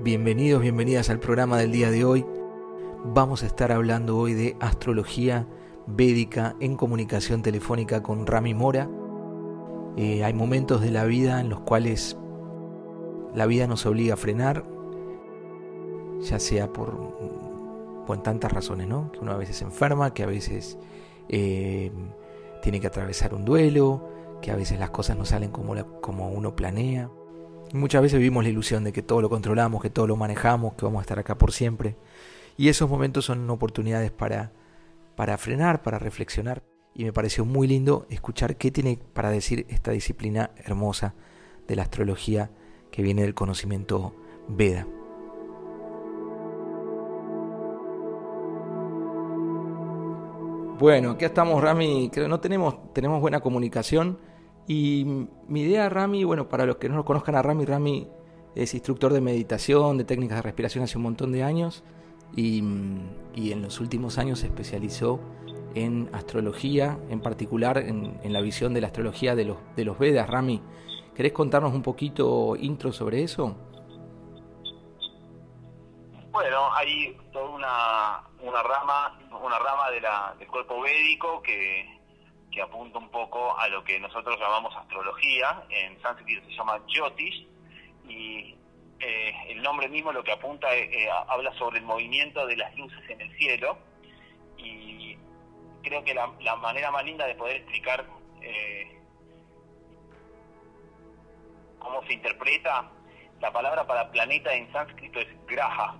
Bienvenidos, bienvenidas al programa del día de hoy. Vamos a estar hablando hoy de astrología védica en comunicación telefónica con Rami Mora. Eh, hay momentos de la vida en los cuales la vida nos obliga a frenar, ya sea por, por tantas razones, ¿no? Que uno a veces se enferma, que a veces eh, tiene que atravesar un duelo, que a veces las cosas no salen como, como uno planea. Muchas veces vivimos la ilusión de que todo lo controlamos, que todo lo manejamos, que vamos a estar acá por siempre. Y esos momentos son oportunidades para, para frenar, para reflexionar. Y me pareció muy lindo escuchar qué tiene para decir esta disciplina hermosa de la astrología que viene del conocimiento Veda. Bueno, aquí estamos, Rami. Creo no tenemos, tenemos buena comunicación. Y mi idea, Rami, bueno, para los que no lo conozcan a Rami, Rami es instructor de meditación, de técnicas de respiración hace un montón de años y, en los últimos años se especializó en astrología, en particular en, la visión de la astrología de los, de los Vedas. Rami, ¿querés contarnos un poquito intro sobre eso? Bueno, hay toda una, una rama, una rama de la, del cuerpo védico que apunta un poco a lo que nosotros llamamos astrología, en sánscrito se llama Jyotish, y eh, el nombre mismo lo que apunta eh, eh, habla sobre el movimiento de las luces en el cielo, y creo que la, manera más linda de poder explicar cómo se interpreta, la palabra para planeta en sánscrito es graha,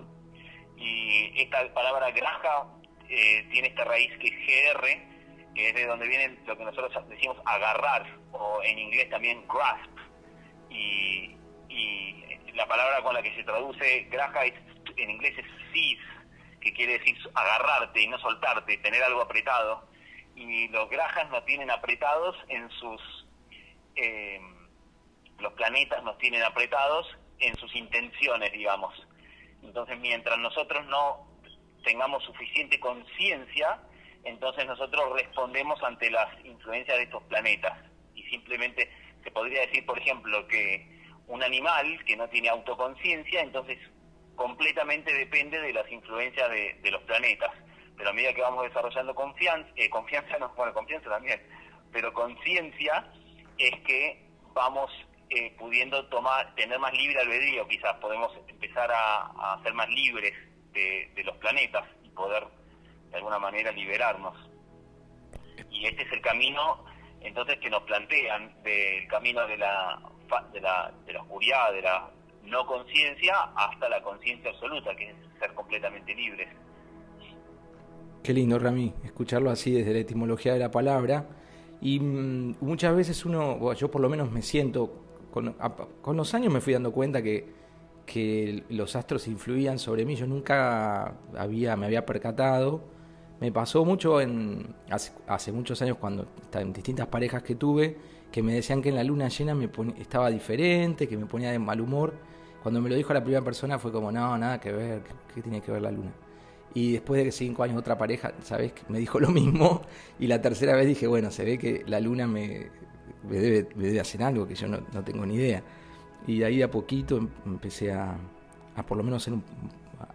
y esta palabra graha tiene esta raíz que es GR, que es de donde viene lo que nosotros decimos agarrar, o en inglés también grasp. Y, la palabra con la que se traduce graja en inglés es seize, que quiere decir agarrarte y no soltarte, tener algo apretado. Y los grajas nos tienen apretados en sus... Eh, los planetas nos tienen apretados en sus intenciones, digamos. Entonces, mientras nosotros no tengamos suficiente conciencia, entonces nosotros respondemos ante las influencias de estos planetas. Y simplemente se podría decir, por ejemplo, que un animal que no tiene autoconciencia, entonces completamente depende de las influencias de, los planetas. Pero a medida que vamos desarrollando confianza, eh, confianza no, bueno, confianza también, pero conciencia es que vamos eh, pudiendo tomar, tener más libre albedrío, quizás podemos empezar a, ser más libres de, de los planetas y poder de alguna manera liberarnos. Y este es el camino entonces que nos plantean del camino de la, de la, de la oscuridad, de la no conciencia, hasta la conciencia absoluta, que es ser completamente libres. Qué lindo, Rami, escucharlo así desde la etimología de la palabra. Y mm, muchas veces uno, yo por lo menos me siento, con, con los años me fui dando cuenta que, que los astros influían sobre mí. Yo nunca había, me había percatado me pasó mucho en hace, muchos años cuando en distintas parejas que tuve que me decían que en la luna llena me estaba diferente, que me ponía de mal humor. Cuando me lo dijo la primera persona fue como, no, nada que ver, ¿qué, tiene que ver la luna? Y después de cinco años otra pareja, ¿sabes? Me dijo lo mismo. Y la tercera vez dije, bueno, se ve que la luna me, debe, hacer algo que yo no, tengo ni idea. Y de ahí a poquito em, empecé a, por lo menos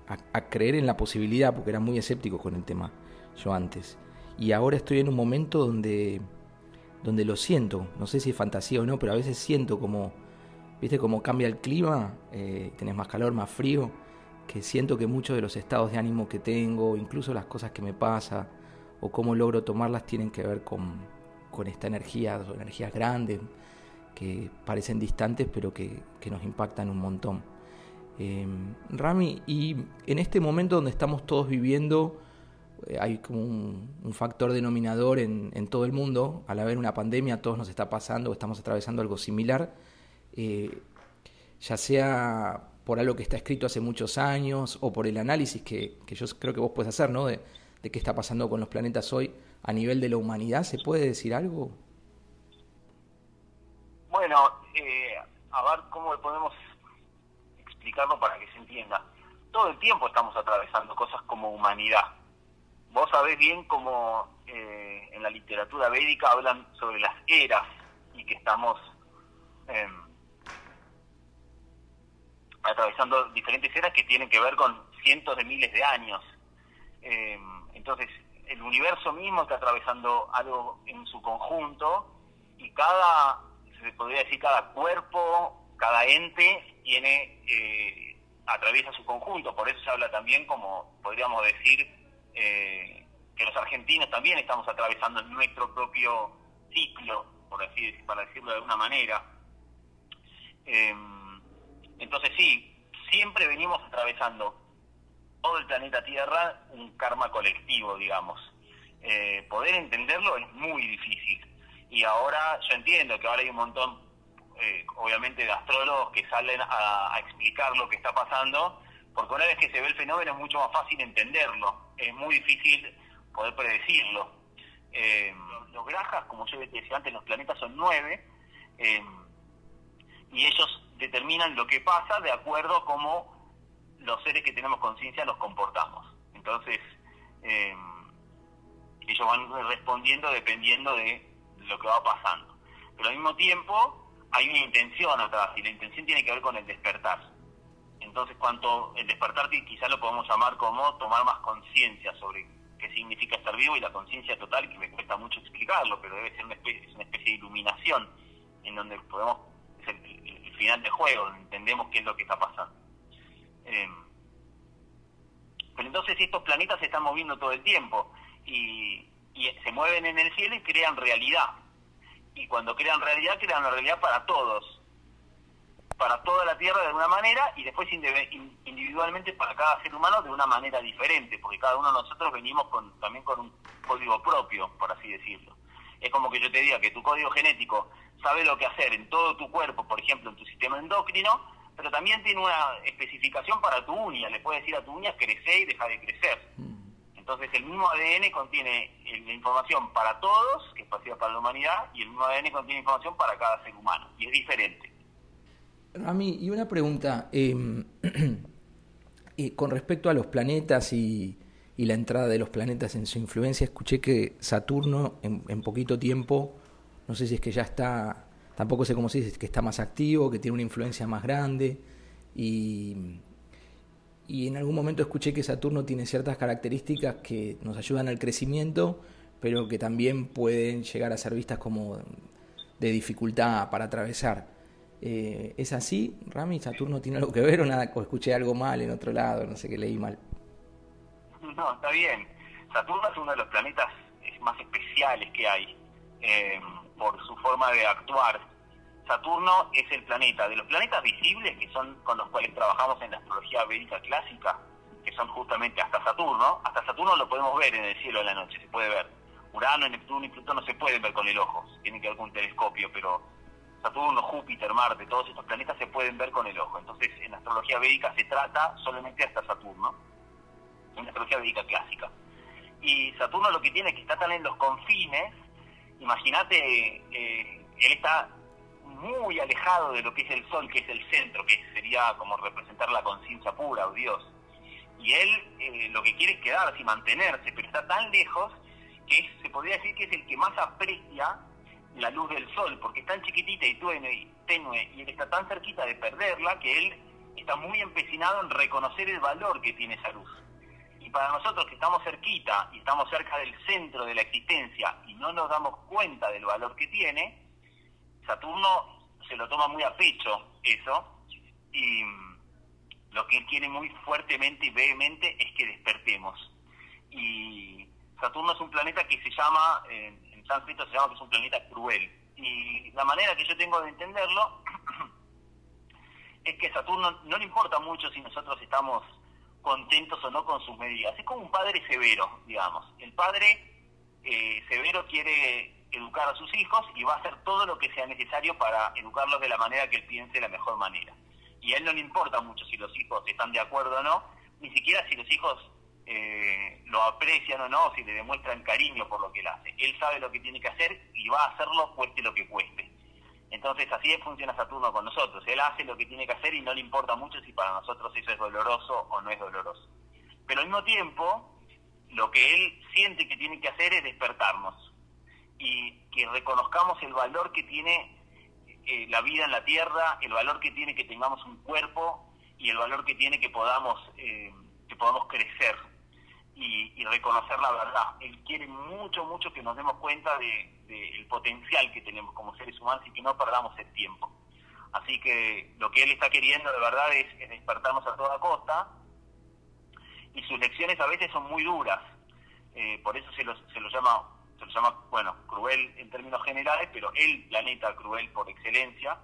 a creer en la posibilidad, porque era muy escéptico con el tema yo antes. Y ahora estoy en un momento donde, donde lo siento, no sé si es fantasía o no, pero a veces siento como, viste, como cambia el clima, eh, tenés más calor, más frío, que siento que muchos de los estados de ánimo que tengo, incluso las cosas que me pasa o cómo logro tomarlas tienen que ver con, con esta energía, energías grandes, que parecen distantes pero que, que nos impactan un montón. Eh, Rami, y en este momento donde estamos todos viviendo hay como un, factor denominador en, todo el mundo. Al haber una pandemia, todos nos está pasando, estamos atravesando algo similar, eh, ya sea por algo que está escrito hace muchos años o por el análisis que, yo creo que vos puedes hacer, ¿no? De, qué está pasando con los planetas hoy a nivel de la humanidad. ¿Se puede decir algo? Bueno, eh, a ver cómo podemos explicarlo para que se entienda. Todo el tiempo estamos atravesando cosas como humanidad vos sabés bien cómo eh, en la literatura védica hablan sobre las eras y que estamos em, atravesando diferentes eras que tienen que ver con cientos de miles de años. Eh, entonces, el universo mismo está atravesando algo en su conjunto y cada, se podría decir, cada cuerpo, cada ente tiene, eh, atraviesa su conjunto. Por eso se habla también, como podríamos decir, eh, que los argentinos también estamos atravesando nuestro propio ciclo, por así para decirlo de alguna manera. Em, entonces sí, siempre venimos atravesando todo el planeta Tierra un karma colectivo, digamos. Eh, poder entenderlo es muy difícil. Y ahora yo entiendo que ahora hay un montón, eh, obviamente, de astrólogos que salen a, explicar lo que está pasando, porque una vez que se ve el fenómeno es mucho más fácil entenderlo. Es muy difícil poder predecirlo. Eh, los grajas, como yo decía antes, los planetas son nueve, y ellos determinan lo que pasa de acuerdo a cómo los seres que tenemos conciencia nos comportamos. Entonces, eh, ellos van respondiendo dependiendo de lo que va pasando. Pero al mismo tiempo hay una intención atrás y la intención tiene que ver con el despertar. Entonces, cuanto el despertar quizás lo podemos llamar como tomar más conciencia sobre qué significa estar vivo y la conciencia total, que me cuesta mucho explicarlo, pero debe ser una especie, una especie de iluminación en donde podemos, es el, final del juego, entendemos qué es lo que está pasando. Eh, pero entonces estos planetas se están moviendo todo el tiempo y, se mueven en el cielo y crean realidad. Y cuando crean realidad, crean una realidad para todos, para toda la Tierra de alguna manera y después individualmente para cada ser humano de una manera diferente, porque cada uno de nosotros venimos con, también con un código propio, por así decirlo. Es como que yo te diga que tu código genético sabe lo que hacer en todo tu cuerpo, por ejemplo, en tu sistema endocrino, pero también tiene una especificación para tu uña. Le puede decir a tu uña crece y deja de crecer. Mm. Entonces el mismo ADN contiene la información para todos, que es para la humanidad, y el mismo ADN contiene información para cada ser humano, y es diferente. Rami, y una pregunta, em, eh, con respecto a los planetas y, la entrada de los planetas en su influencia, escuché que Saturno en, en poquito tiempo, no sé si es que ya está tampoco sé cómo se dice, que está más activo, que tiene una influencia más grande y, y en algún momento escuché que Saturno tiene ciertas características que nos ayudan al crecimiento, pero que también pueden llegar a ser vistas como de dificultad para atravesar. Eh, ¿Es así, Rami? ¿Saturno tiene algo que ver o nada? ¿O escuché algo mal en otro lado? No sé qué leí mal. No, está bien. Saturno es uno de los planetas más especiales que hay. Eh, por su forma de actuar. Saturno es el planeta. De los planetas visibles, que son con los cuales trabajamos en la astrología védica clásica, que son justamente hasta Saturno, hasta Saturno lo podemos ver en el cielo de la noche, se puede ver. Urano, Neptuno y Plutón no se pueden ver con el ojo, tienen que ver con un telescopio, pero Saturno, Júpiter, Marte, todos estos planetas se pueden ver con el ojo. Entonces, en astrología védica se trata solamente hasta Saturno, en la astrología védica clásica. Y Saturno lo que tiene es que está tan en los confines imagínate, eh, él está muy alejado de lo que es el sol, que es el centro, que sería como representar la conciencia pura o Dios. Y él eh, lo que quiere es quedarse y mantenerse, pero está tan lejos que se podría decir que es el que más aprecia la luz del sol, porque es tan chiquitita y tenue, y él está tan cerquita de perderla que él está muy empecinado en reconocer el valor que tiene esa luz para nosotros que estamos cerquita y estamos cerca del centro de la existencia y no nos damos cuenta del valor que tiene, Saturno se lo toma muy a pecho eso y lo que él quiere muy fuertemente y vehemente es que despertemos. Y Saturno es un planeta que se llama, en sánscrito se llama que es un planeta cruel. Y la manera que yo tengo de entenderlo es que Saturno no le importa mucho si nosotros estamos contentos o no con sus medidas. Es como un padre severo, digamos. El padre eh, severo quiere educar a sus hijos y va a hacer todo lo que sea necesario para educarlos de la manera que él piense la mejor manera. Y a él no le importa mucho si los hijos están de acuerdo o no, ni siquiera si los hijos eh, lo aprecian o no, si le demuestran cariño por lo que él hace. Él sabe lo que tiene que hacer y va a hacerlo cueste lo que cueste. Entonces así funciona Saturno con nosotros. Él hace lo que tiene que hacer y no le importa mucho si para nosotros eso es doloroso o no es doloroso. Pero al mismo tiempo, lo que él siente que tiene que hacer es despertarnos y que reconozcamos el valor que tiene eh, la vida en la Tierra, el valor que tiene que tengamos un cuerpo y el valor que tiene que podamos, eh, que podamos crecer y, reconocer la verdad. Él quiere mucho, mucho que nos demos cuenta del de, potencial que tenemos como seres humanos y que no perdamos el tiempo. Así que lo que él está queriendo de verdad es, despertarnos a toda costa y sus lecciones a veces son muy duras. Eh, por eso se lo, se lo llama, se lo llama, bueno, cruel en términos generales, pero el planeta cruel por excelencia.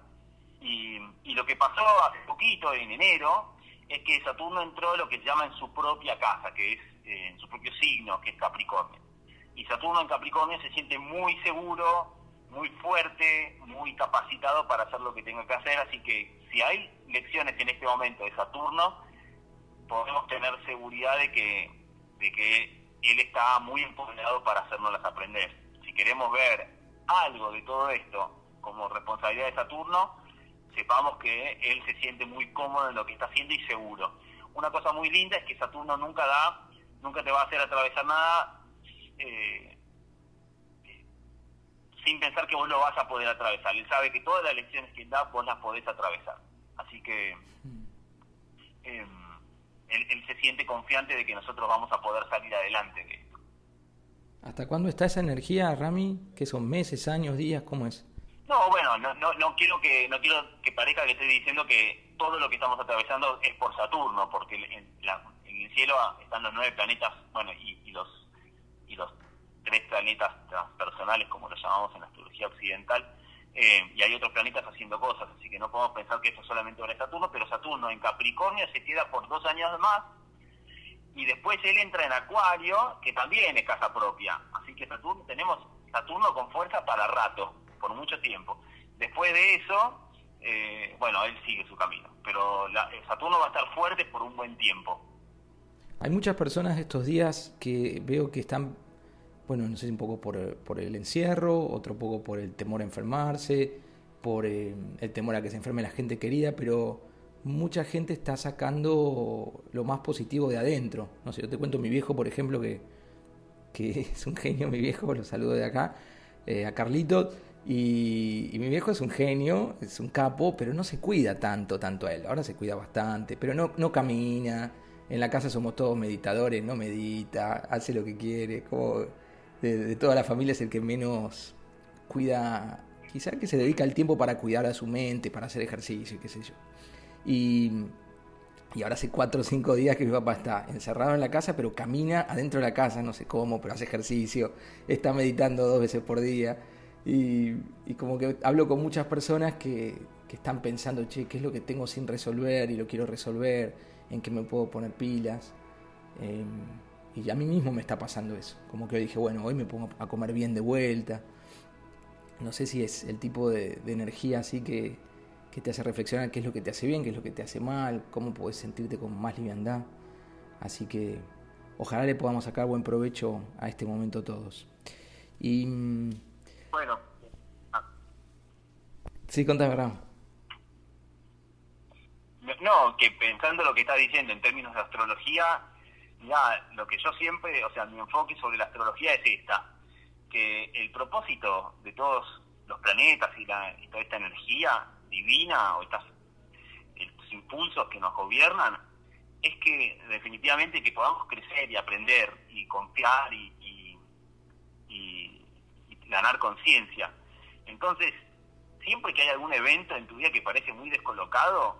Y, y lo que pasó hace poquito, en enero, es que Saturno entró lo que se llama en su propia casa, que es en su propio signo, que es Capricornio. Y Saturno en Capricornio se siente muy seguro, muy fuerte, muy capacitado para hacer lo que tenga que hacer, así que si hay lecciones en este momento de Saturno, podemos tener seguridad de que, de que él está muy empoderado para hacernoslas aprender. Si queremos ver algo de todo esto como responsabilidad de Saturno, sepamos que él se siente muy cómodo en lo que está haciendo y seguro. Una cosa muy linda es que Saturno nunca da, nunca te va a hacer atravesar nada eh, sin pensar que vos lo vas a poder atravesar. Él sabe que todas las lecciones que da vos las podés atravesar. Así que eh, él, él, se siente confiante de que nosotros vamos a poder salir adelante de esto. ¿Hasta cuándo está esa energía, Rami? ¿Qué son meses, años, días? ¿Cómo es? No, bueno, no, no, no quiero que no quiero que parezca que estoy diciendo que todo lo que estamos atravesando es por Saturno, porque en, el cielo están los nueve planetas, bueno, y, los y los tres planetas transpersonales, como los llamamos en la astrología occidental, eh, y hay otros planetas haciendo cosas, así que no podemos pensar que esto solamente es Saturno, pero Saturno en Capricornio se queda por dos años más, y después él entra en Acuario, que también es casa propia, así que Saturno tenemos Saturno con fuerza para rato por mucho tiempo. Después de eso, eh, bueno, él sigue su camino, pero la, Saturno va a estar fuerte por un buen tiempo. Hay muchas personas estos días que veo que están, bueno, no sé, un poco por, por el encierro, otro poco por el temor a enfermarse, por eh, el temor a que se enferme la gente querida, pero mucha gente está sacando lo más positivo de adentro. No sé, yo te cuento mi viejo, por ejemplo, que, que es un genio, mi viejo, lo saludo de acá, eh, a Y, mi viejo es un genio, es un capo, pero no se cuida tanto, tanto a él. Ahora se cuida bastante, pero no, no camina. En la casa somos todos meditadores, no medita, hace lo que quiere. Como de, toda la familia es el que menos cuida, quizá que se dedica el tiempo para cuidar a su mente, para hacer ejercicio, qué sé yo. Y, y ahora hace cuatro o cinco días que mi papá está encerrado en la casa, pero camina adentro de la casa, no sé cómo, pero hace ejercicio, está meditando dos veces por día. Y, como que hablo con muchas personas que, están pensando, che, ¿qué es lo que tengo sin resolver y lo quiero resolver? ¿En qué me puedo poner pilas? Em, y a mí mismo me está pasando eso. Como que dije, bueno, hoy me pongo a comer bien de vuelta. No sé si es el tipo de, energía así que, que, te hace reflexionar qué es lo que te hace bien, qué es lo que te hace mal, cómo puedes sentirte con más liviandad. Así que ojalá le podamos sacar buen provecho a este momento todos. Y bueno. Ah. Sí, contame, Ram. No, que pensando lo que está diciendo en términos de astrología, ya lo que yo siempre, o sea, mi enfoque sobre la astrología es esta, que el propósito de todos los planetas y, la, toda esta energía divina o estas, estos impulsos que nos gobiernan es que definitivamente que podamos crecer y aprender y confiar y, ganar conciencia. Entonces, siempre que hay algún evento en tu vida que parece muy descolocado,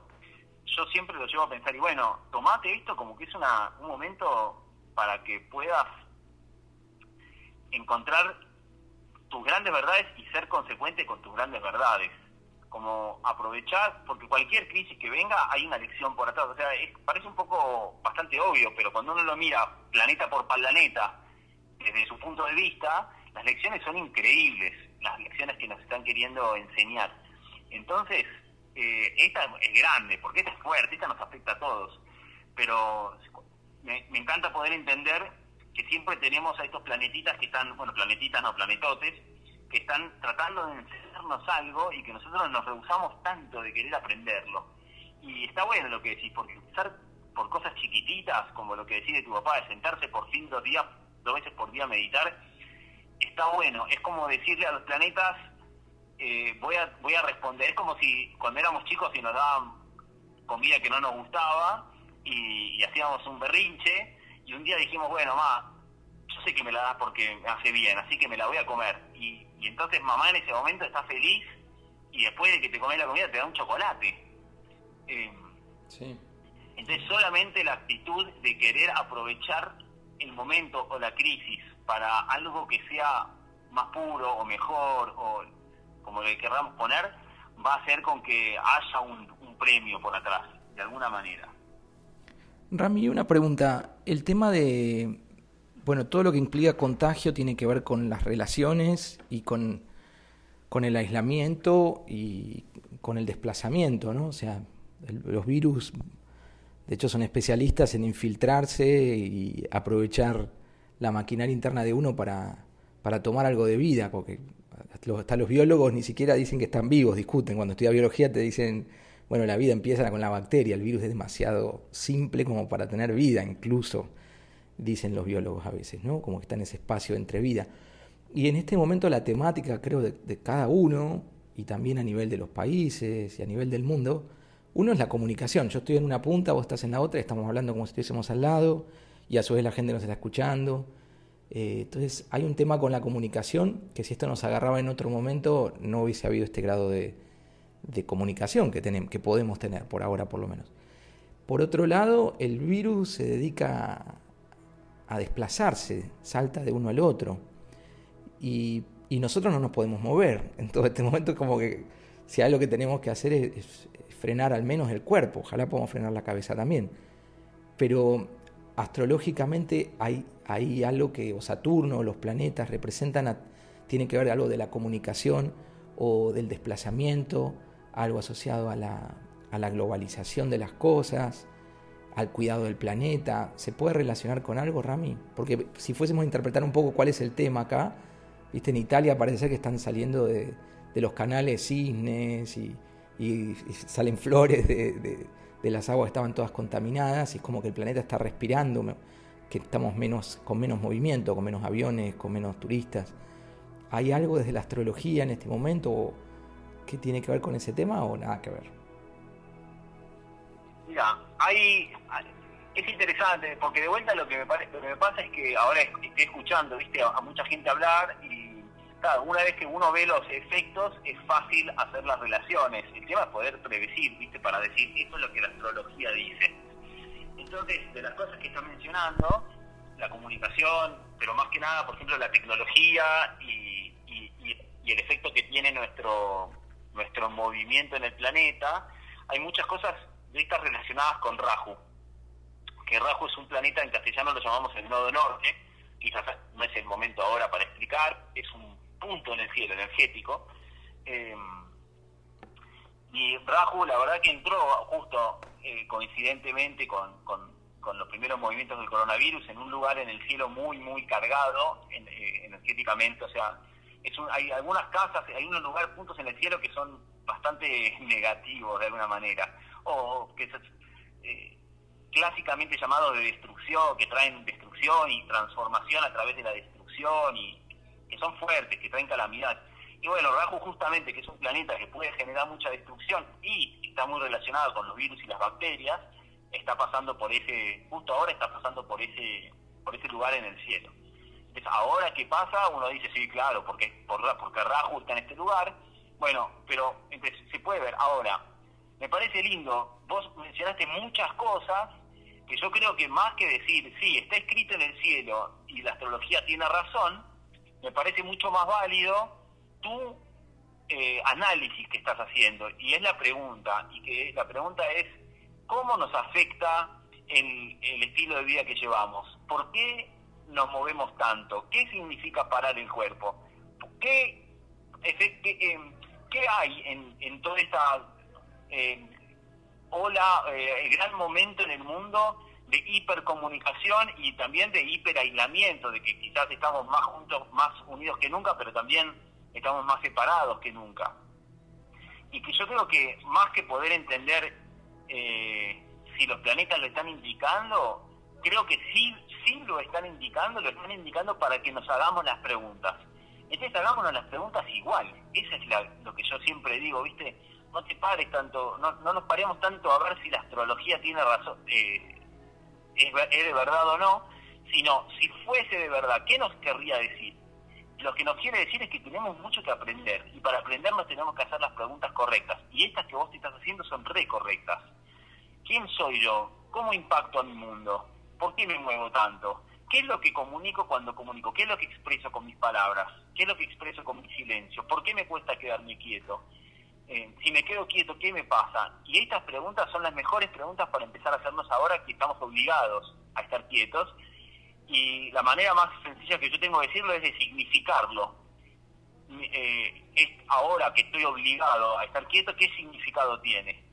yo siempre lo llevo a pensar, y bueno, tomate esto como que es una, un momento para que puedas encontrar tus grandes verdades y ser consecuente con tus grandes verdades. Como aprovechar, porque cualquier crisis que venga hay una lección por atrás. O sea, parece un poco bastante obvio, pero cuando uno lo mira planeta por planeta, desde su punto de vista, las lecciones son increíbles, las lecciones que nos están queriendo enseñar. Entonces, eh, esta es grande, porque esta es fuerte, esta nos afecta a todos. Pero me, encanta poder entender que siempre tenemos a estos planetitas que están, bueno, planetitas no, planetotes, que están tratando de enseñarnos algo y que nosotros nos rehusamos tanto de querer aprenderlo. Y está bueno lo que decís, porque empezar por cosas chiquititas, como lo que decide tu papá, de sentarse por fin dos días, dos veces por día a meditar, está bueno. Es como decirle a los planetas, eh, voy, a, voy a responder. Es como si cuando éramos chicos y nos daban comida que no nos gustaba y, hacíamos un berrinche y un día dijimos, bueno, mamá, yo sé que me la das porque me hace bien, así que me la voy a comer. Y, entonces mamá en ese momento está feliz y después de que te comes la comida te da un chocolate. Eh, sí. Entonces solamente la actitud de querer aprovechar el momento o la crisis para algo que sea más puro o mejor o como le queramos poner, va a hacer con que haya un, premio por atrás, de alguna manera. Rami, una pregunta. El tema de, bueno, todo lo que implica contagio tiene que ver con las relaciones y con, con el aislamiento y con el desplazamiento, ¿no? O sea, los virus, de hecho, son especialistas en infiltrarse y aprovechar la maquinaria interna de uno para, para tomar algo de vida, porque hasta los biólogos ni siquiera dicen que están vivos, discuten. Cuando estudias biología te dicen, bueno, la vida empieza con la bacteria, el virus es demasiado simple como para tener vida, incluso, dicen los biólogos a veces, ¿no? Como que está en ese espacio entre vida. Y en este momento la temática, creo, de, de cada uno, y también a nivel de los países y a nivel del mundo, uno es la comunicación. Yo estoy en una punta, vos estás en la otra, estamos hablando como si estuviésemos al lado, y a su vez la gente nos está escuchando eh, entonces hay un tema con la comunicación que si esto nos agarraba en otro momento no hubiese habido este grado de, comunicación que, tenemos, que podemos tener, por ahora por lo menos. Por otro lado, el virus se dedica a desplazarse, salta de uno al otro. Y, nosotros no nos podemos mover. En todo este momento es como que si lo que tenemos que hacer es, frenar al menos el cuerpo, ojalá podamos frenar la cabeza también. Pero astrológicamente hay, hay algo que o Saturno, los planetas representan, tiene que ver algo de la comunicación o del desplazamiento, algo asociado a la, a la globalización de las cosas, al cuidado del planeta. ¿Se puede relacionar con algo, Rami? Porque si fuésemos a interpretar un poco cuál es el tema acá, viste, en Italia parece que están saliendo de, los canales cisnes y, salen flores de de las aguas estaban todas contaminadas y es como que el planeta está respirando, que estamos menos, con menos movimiento, con menos aviones, con menos turistas. ¿Hay algo desde la astrología en este momento que tiene que ver con ese tema o nada que ver? Mira, hay, es interesante porque de vuelta lo que me, parece, lo que me pasa es que ahora estoy escuchando ¿viste? a mucha gente hablar y claro, una vez que uno ve los efectos, es fácil hacer las relaciones. El tema es poder predecir, ¿viste? Para decir, esto es lo que la astrología dice. Entonces, de las cosas que está mencionando, la comunicación, pero más que nada, por ejemplo, la tecnología y, el efecto que tiene nuestro, nuestro movimiento en el planeta, hay muchas cosas de estas relacionadas con Rahu. Que Rahu es un planeta, en castellano lo llamamos el nodo norte, quizás no es el momento ahora para explicar, es un punto en el cielo energético. Eh, y Rahu, la verdad que entró justo eh, coincidentemente con, los primeros movimientos del coronavirus en un lugar en el cielo muy, muy cargado eh, energéticamente. O sea, es hay algunas casas, hay unos lugares, puntos en el cielo que son bastante negativos de alguna manera. O que son clásicamente llamados de destrucción, que traen destrucción y transformación a través de la destrucción y que son fuertes, que traen calamidad. Y bueno, Rahu justamente, que es un planeta que puede generar mucha destrucción y está muy relacionado con los virus y las bacterias, está pasando por ese, justo ahora está pasando por ese, por ese lugar en el cielo. Entonces, ahora que pasa, uno dice, sí, claro, porque, por, porque Rahu está en este lugar. Bueno, pero se puede ver. Ahora, me parece lindo, vos mencionaste muchas cosas que yo creo que más que decir, sí, está escrito en el cielo y la astrología tiene razón, me parece mucho más válido tu eh, análisis que estás haciendo. Y es la pregunta, y que la pregunta es, ¿cómo nos afecta el, el estilo de vida que llevamos? ¿Por qué nos movemos tanto? ¿Qué significa parar el cuerpo? ¿Qué, eh, qué hay en, en toda esta eh, ola, eh, gran momento en el mundo de hipercomunicación y también de hiperaislamiento, de que quizás estamos más juntos, más unidos que nunca, pero también estamos más separados que nunca. Y que yo creo que más que poder entender eh, si los planetas lo están indicando, creo que sí, sí lo están indicando, lo están indicando para que nos hagamos las preguntas. Entonces hagámonos las preguntas igual. Eso es lo que yo siempre digo, ¿viste? no te pares tanto, no, no nos paremos tanto a ver si la astrología tiene razón, eh, es, de verdad o no, sino si fuese de verdad, ¿qué nos querría decir? Lo que nos quiere decir es que tenemos mucho que aprender y para aprendernos tenemos que hacer las preguntas correctas y estas que vos te estás haciendo son re correctas. ¿Quién soy yo? ¿Cómo impacto a mi mundo? ¿Por qué me muevo tanto? ¿Qué es lo que comunico cuando comunico? ¿Qué es lo que expreso con mis palabras? ¿Qué es lo que expreso con mi silencio? ¿Por qué me cuesta quedarme quieto? Eh, si me quedo quieto, ¿qué me pasa? Y estas preguntas son las mejores preguntas para empezar a hacernos ahora que estamos obligados a estar quietos. Y la manera más sencilla que yo tengo de decirlo es de significarlo. Eh, es ahora que estoy obligado a estar quieto, ¿qué significado tiene?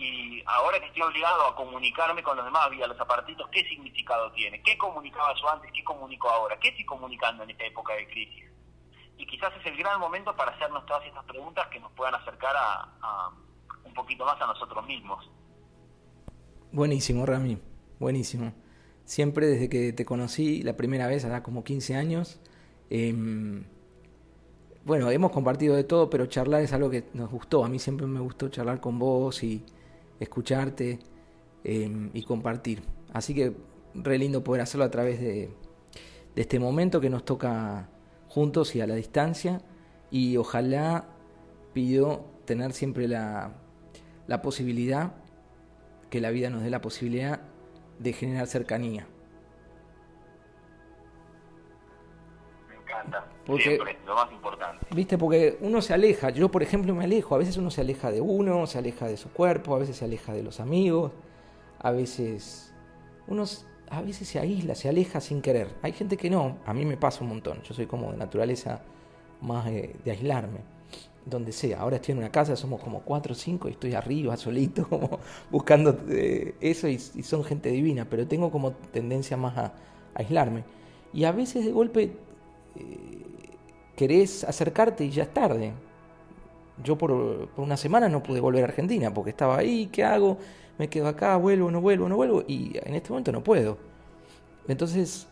y ahora que estoy obligado a comunicarme con los demás vía los aparatitos, ¿qué significado tiene? ¿Qué comunicaba yo antes? ¿Qué comunico ahora? ¿Qué estoy comunicando en esta época de crisis? Y quizás es el gran momento para hacernos todas estas preguntas que nos puedan acercar a, un poquito más a nosotros mismos. Buenísimo, Rami, buenísimo. Siempre desde que te conocí la primera vez, hará como 15 años, em, bueno, hemos compartido de todo, pero charlar es algo que nos gustó. A mí siempre me gustó charlar con vos y, escucharte em, y compartir. Así que re lindo poder hacerlo a través de, este momento que nos toca juntos y a la distancia. Y ojalá pido tener siempre la, la posibilidad, que la vida nos dé la posibilidad de generar cercanía. Me encanta. Siempre, lo más importante. Viste, porque uno se aleja, yo por ejemplo me alejo, a veces uno se aleja de uno, se aleja de su cuerpo, a veces se aleja de los amigos, a veces uno a veces se aísla, se aleja sin querer. Hay gente que no, a mí me pasa un montón, yo soy como de naturaleza más de, aislarme, donde sea. Ahora estoy en una casa, somos como cuatro o cinco y estoy arriba, solito, como buscando eh, eso y, son gente divina, pero tengo como tendencia más a, aislarme. Y a veces de golpe... Eh, querés acercarte y ya es tarde. Yo por, una semana no pude volver a Argentina porque estaba ahí, ¿qué hago? Me quedo acá, vuelvo, no vuelvo, no vuelvo y en este momento no puedo. Entonces,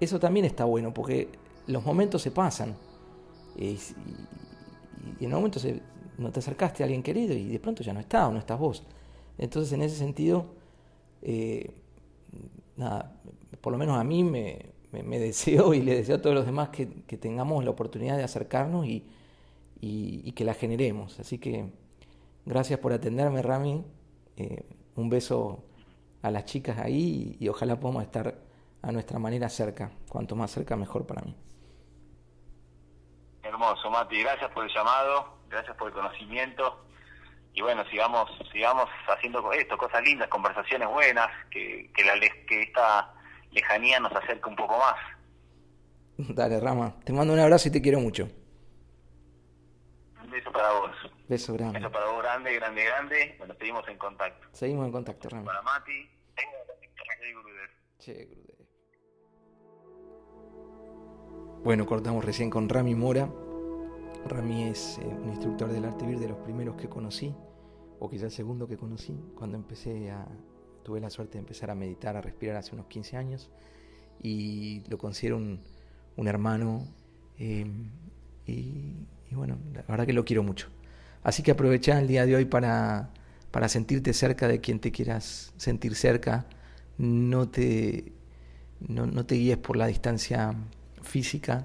eso también está bueno porque los momentos se pasan y, en un momento no te acercaste a alguien querido y de pronto ya no está o no estás vos. Entonces, en ese sentido, eh, nada, por lo menos a mí me, me, deseo y le deseo a todos los demás que, tengamos la oportunidad de acercarnos y, que la generemos. Así que gracias por atenderme, Rami. Eh, un beso a las chicas ahí y, ojalá podamos estar a nuestra manera cerca. Cuanto más cerca, mejor para mí. Hermoso, Mati. Gracias por el llamado, gracias por el conocimiento. Y bueno, sigamos sigamos haciendo esto, cosas lindas, conversaciones buenas, que, que, la, que esta lejanía nos acerca un poco más. Dale, Rama. Te mando un abrazo y te quiero mucho. Un beso para vos. Beso grande. Un beso para vos grande, grande, grande. Bueno, seguimos en contacto. Seguimos en contacto, Rama. Para Mati. Che. Bueno, cortamos recién con Rami Mora. Rami es eh, un instructor del arte vir de los primeros que conocí, o quizá el segundo que conocí, cuando empecé a, tuve la suerte de empezar a meditar, a respirar hace unos 15 años y lo considero un, hermano eh, y, bueno, la verdad que lo quiero mucho. Así que aprovecha el día de hoy para, para sentirte cerca de quien te quieras sentir cerca, no te, no, te guíes por la distancia física,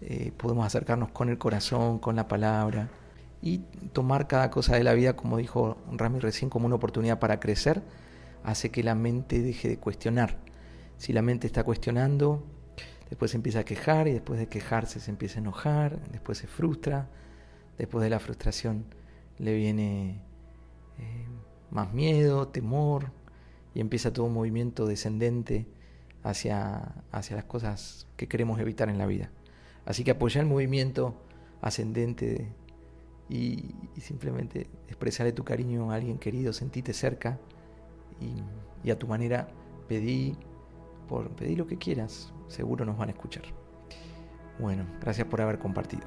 eh, podemos acercarnos con el corazón, con la palabra y tomar cada cosa de la vida, como dijo Rami recién, como una oportunidad para crecer hace que la mente deje de cuestionar. Si la mente está cuestionando, después se empieza a quejar y después de quejarse se empieza a enojar, después se frustra, después de la frustración le viene eh, más miedo, temor y empieza todo un movimiento descendente hacia, hacia las cosas que queremos evitar en la vida. Así que apoyar el movimiento ascendente y, y simplemente expresarle tu cariño a alguien querido, sentirte cerca y, a tu manera pedí, por, pedí lo que quieras, seguro nos van a escuchar. Bueno, gracias por haber compartido.